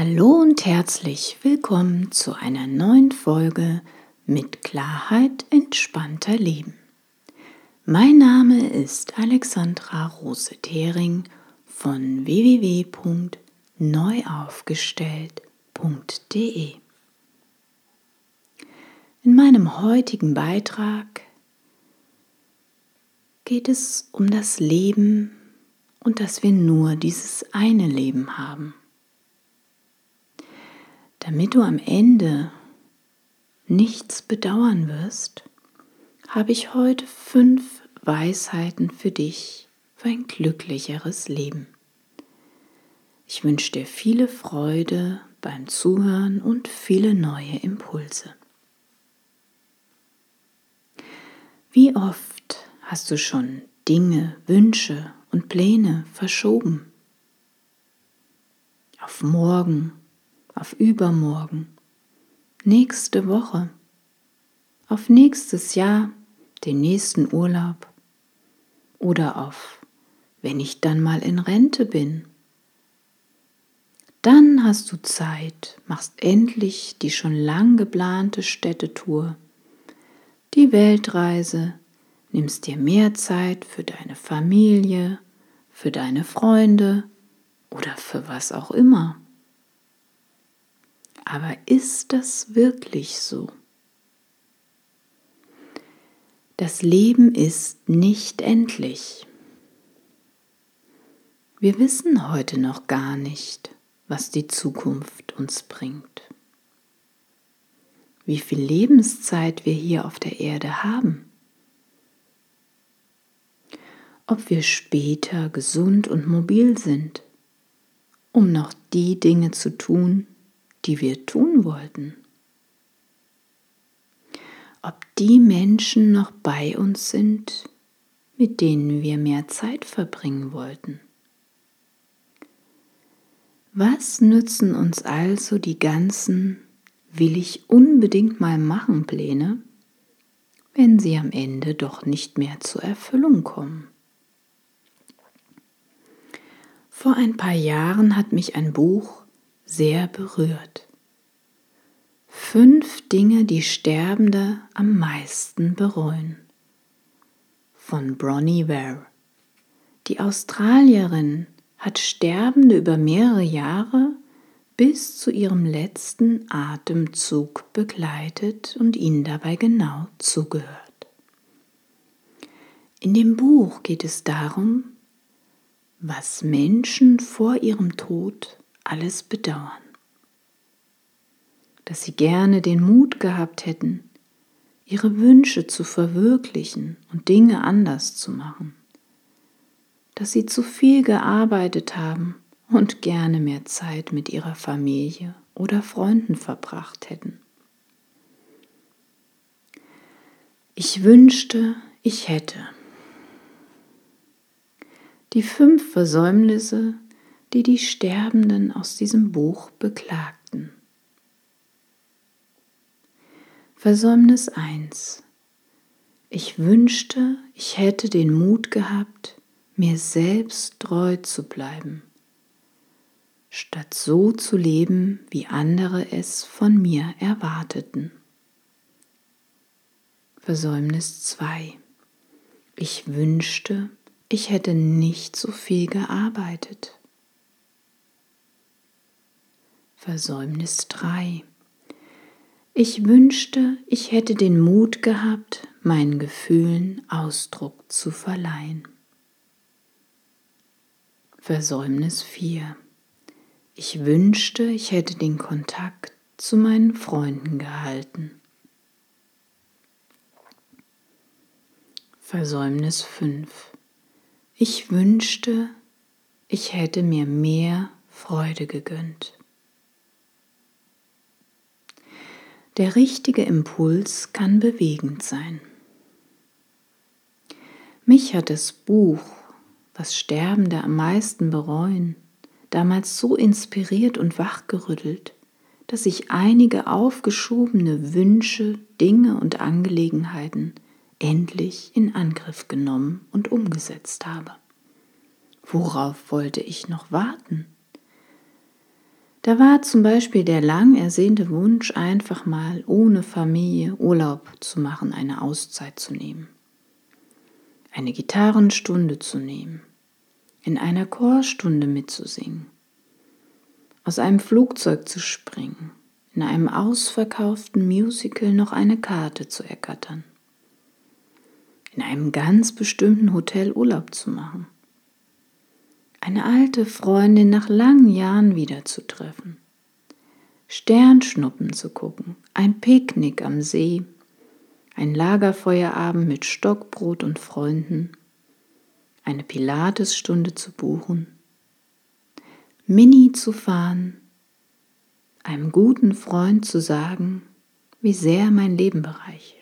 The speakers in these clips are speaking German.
Hallo und herzlich willkommen zu einer neuen Folge mit Klarheit entspannter Leben. Mein Name ist Alexandra Rose-Thering von www.neuaufgestellt.de. In meinem heutigen Beitrag geht es um das Leben und dass wir nur dieses eine Leben haben. Damit du am Ende nichts bedauern wirst, habe ich heute fünf Weisheiten für dich für ein glücklicheres Leben. Ich wünsche dir viele Freude beim Zuhören und viele neue Impulse. Wie oft hast du schon Dinge, Wünsche und Pläne verschoben? Auf morgen auf übermorgen, nächste Woche, auf nächstes Jahr, den nächsten Urlaub oder auf, wenn ich dann mal in Rente bin. Dann hast du Zeit, machst endlich die schon lang geplante Städtetour, die Weltreise, nimmst dir mehr Zeit für deine Familie, für deine Freunde oder für was auch immer. Aber ist das wirklich so? Das Leben ist nicht endlich. Wir wissen heute noch gar nicht, was die Zukunft uns bringt. Wie viel Lebenszeit wir hier auf der Erde haben. Ob wir später gesund und mobil sind, um noch die Dinge zu tun, die wir tun wollten. Ob die Menschen noch bei uns sind, mit denen wir mehr Zeit verbringen wollten. Was nützen uns also die ganzen will ich unbedingt mal machen Pläne, wenn sie am Ende doch nicht mehr zur Erfüllung kommen? Vor ein paar Jahren hat mich ein Buch sehr berührt. Fünf Dinge, die Sterbende am meisten bereuen. Von Bronnie Ware. Die Australierin hat Sterbende über mehrere Jahre bis zu ihrem letzten Atemzug begleitet und ihnen dabei genau zugehört. In dem Buch geht es darum, was Menschen vor ihrem Tod alles bedauern. Dass sie gerne den Mut gehabt hätten, ihre Wünsche zu verwirklichen und Dinge anders zu machen. Dass sie zu viel gearbeitet haben und gerne mehr Zeit mit ihrer Familie oder Freunden verbracht hätten. Ich wünschte, ich hätte. Die fünf Versäumnisse, die die Sterbenden aus diesem Buch beklagten. Versäumnis 1. Ich wünschte, ich hätte den Mut gehabt, mir selbst treu zu bleiben, statt so zu leben, wie andere es von mir erwarteten. Versäumnis 2. Ich wünschte, ich hätte nicht so viel gearbeitet. Versäumnis 3. Ich wünschte, ich hätte den Mut gehabt, meinen Gefühlen Ausdruck zu verleihen. Versäumnis 4. Ich wünschte, ich hätte den Kontakt zu meinen Freunden gehalten. Versäumnis 5. Ich wünschte, ich hätte mir mehr Freude gegönnt. Der richtige Impuls kann bewegend sein. Mich hat das Buch, was Sterbende am meisten bereuen, damals so inspiriert und wachgerüttelt, dass ich einige aufgeschobene Wünsche, Dinge und Angelegenheiten endlich in Angriff genommen und umgesetzt habe. Worauf wollte ich noch warten? Da war zum Beispiel der lang ersehnte Wunsch, einfach mal ohne Familie Urlaub zu machen, eine Auszeit zu nehmen, eine Gitarrenstunde zu nehmen, in einer Chorstunde mitzusingen, aus einem Flugzeug zu springen, in einem ausverkauften Musical noch eine Karte zu ergattern, in einem ganz bestimmten Hotel Urlaub zu machen eine alte Freundin nach langen Jahren wiederzutreffen, Sternschnuppen zu gucken, ein Picknick am See, ein Lagerfeuerabend mit Stockbrot und Freunden, eine Pilatesstunde zu buchen, Mini zu fahren, einem guten Freund zu sagen, wie sehr mein Leben bereichert.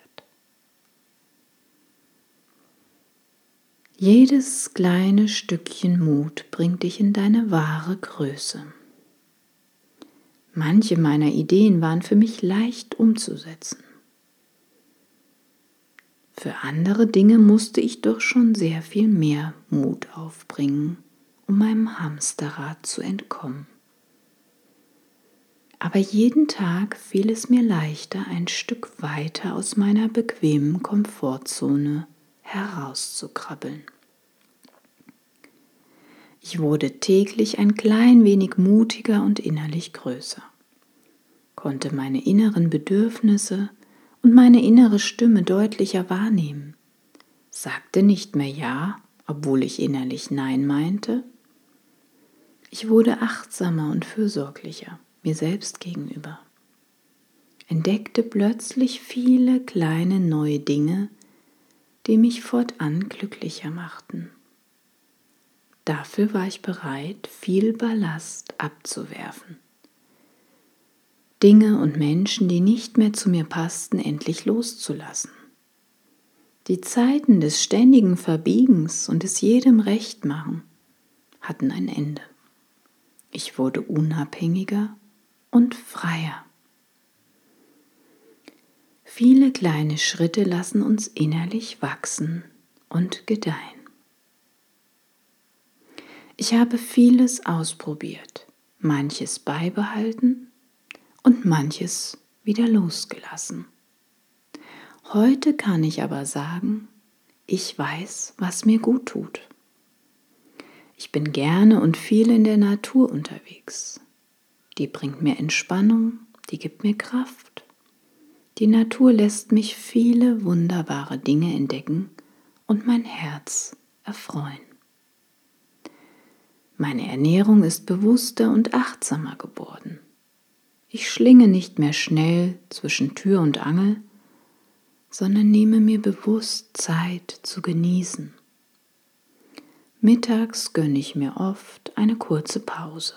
Jedes kleine Stückchen Mut bringt dich in deine wahre Größe. Manche meiner Ideen waren für mich leicht umzusetzen. Für andere Dinge musste ich doch schon sehr viel mehr Mut aufbringen, um meinem Hamsterrad zu entkommen. Aber jeden Tag fiel es mir leichter, ein Stück weiter aus meiner bequemen Komfortzone herauszukrabbeln. Ich wurde täglich ein klein wenig mutiger und innerlich größer, konnte meine inneren Bedürfnisse und meine innere Stimme deutlicher wahrnehmen, sagte nicht mehr Ja, obwohl ich innerlich Nein meinte. Ich wurde achtsamer und fürsorglicher mir selbst gegenüber, entdeckte plötzlich viele kleine neue Dinge, die mich fortan glücklicher machten. Dafür war ich bereit, viel Ballast abzuwerfen. Dinge und Menschen, die nicht mehr zu mir passten, endlich loszulassen. Die Zeiten des ständigen Verbiegens und des jedem Rechtmachen hatten ein Ende. Ich wurde unabhängiger und freier. Viele kleine Schritte lassen uns innerlich wachsen und gedeihen. Ich habe vieles ausprobiert, manches beibehalten und manches wieder losgelassen. Heute kann ich aber sagen, ich weiß, was mir gut tut. Ich bin gerne und viel in der Natur unterwegs. Die bringt mir Entspannung, die gibt mir Kraft die Natur lässt mich viele wunderbare Dinge entdecken und mein Herz erfreuen. Meine Ernährung ist bewusster und achtsamer geworden. Ich schlinge nicht mehr schnell zwischen Tür und Angel, sondern nehme mir bewusst Zeit zu genießen. Mittags gönne ich mir oft eine kurze Pause.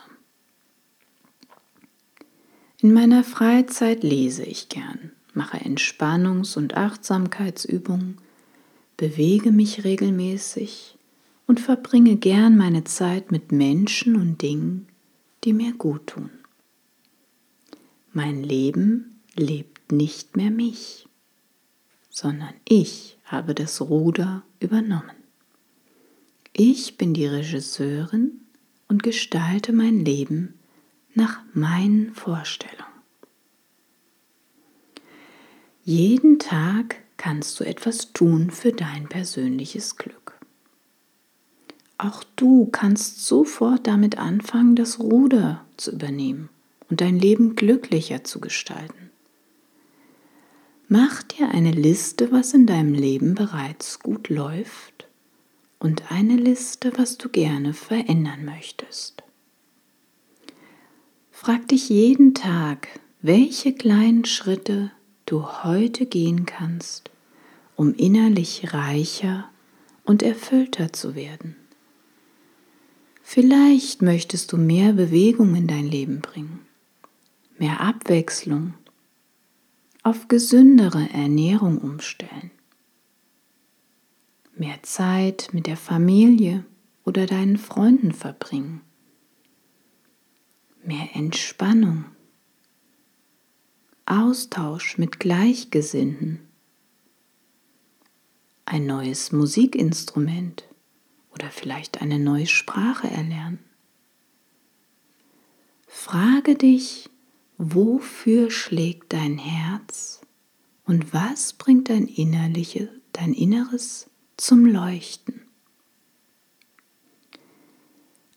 In meiner Freizeit lese ich gern mache Entspannungs- und Achtsamkeitsübungen, bewege mich regelmäßig und verbringe gern meine Zeit mit Menschen und Dingen, die mir gut tun. Mein Leben lebt nicht mehr mich, sondern ich habe das Ruder übernommen. Ich bin die Regisseurin und gestalte mein Leben nach meinen Vorstellungen. Jeden Tag kannst du etwas tun für dein persönliches Glück. Auch du kannst sofort damit anfangen, das Ruder zu übernehmen und dein Leben glücklicher zu gestalten. Mach dir eine Liste, was in deinem Leben bereits gut läuft und eine Liste, was du gerne verändern möchtest. Frag dich jeden Tag, welche kleinen Schritte du heute gehen kannst, um innerlich reicher und erfüllter zu werden. Vielleicht möchtest du mehr Bewegung in dein Leben bringen, mehr Abwechslung, auf gesündere Ernährung umstellen, mehr Zeit mit der Familie oder deinen Freunden verbringen, mehr Entspannung Austausch mit Gleichgesinnten, ein neues Musikinstrument oder vielleicht eine neue Sprache erlernen. Frage dich, wofür schlägt dein Herz und was bringt dein, innerliche, dein Inneres zum Leuchten.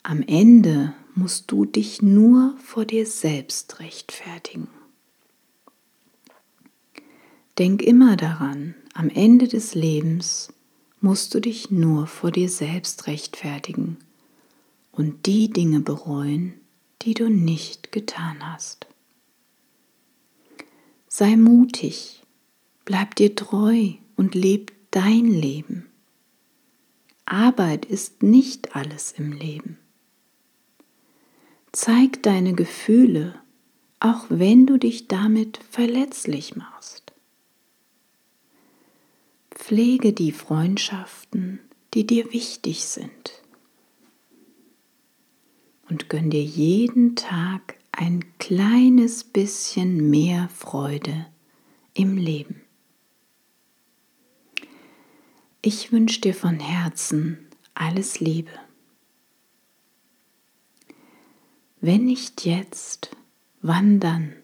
Am Ende musst du dich nur vor dir selbst rechtfertigen. Denk immer daran, am Ende des Lebens musst du dich nur vor dir selbst rechtfertigen und die Dinge bereuen, die du nicht getan hast. Sei mutig, bleib dir treu und leb dein Leben. Arbeit ist nicht alles im Leben. Zeig deine Gefühle, auch wenn du dich damit verletzlich machst. Pflege die Freundschaften, die dir wichtig sind und gönn dir jeden Tag ein kleines bisschen mehr Freude im Leben. Ich wünsche dir von Herzen alles Liebe. Wenn nicht jetzt, wann dann?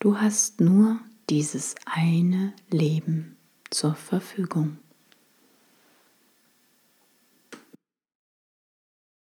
Du hast nur dieses eine Leben zur Verfügung.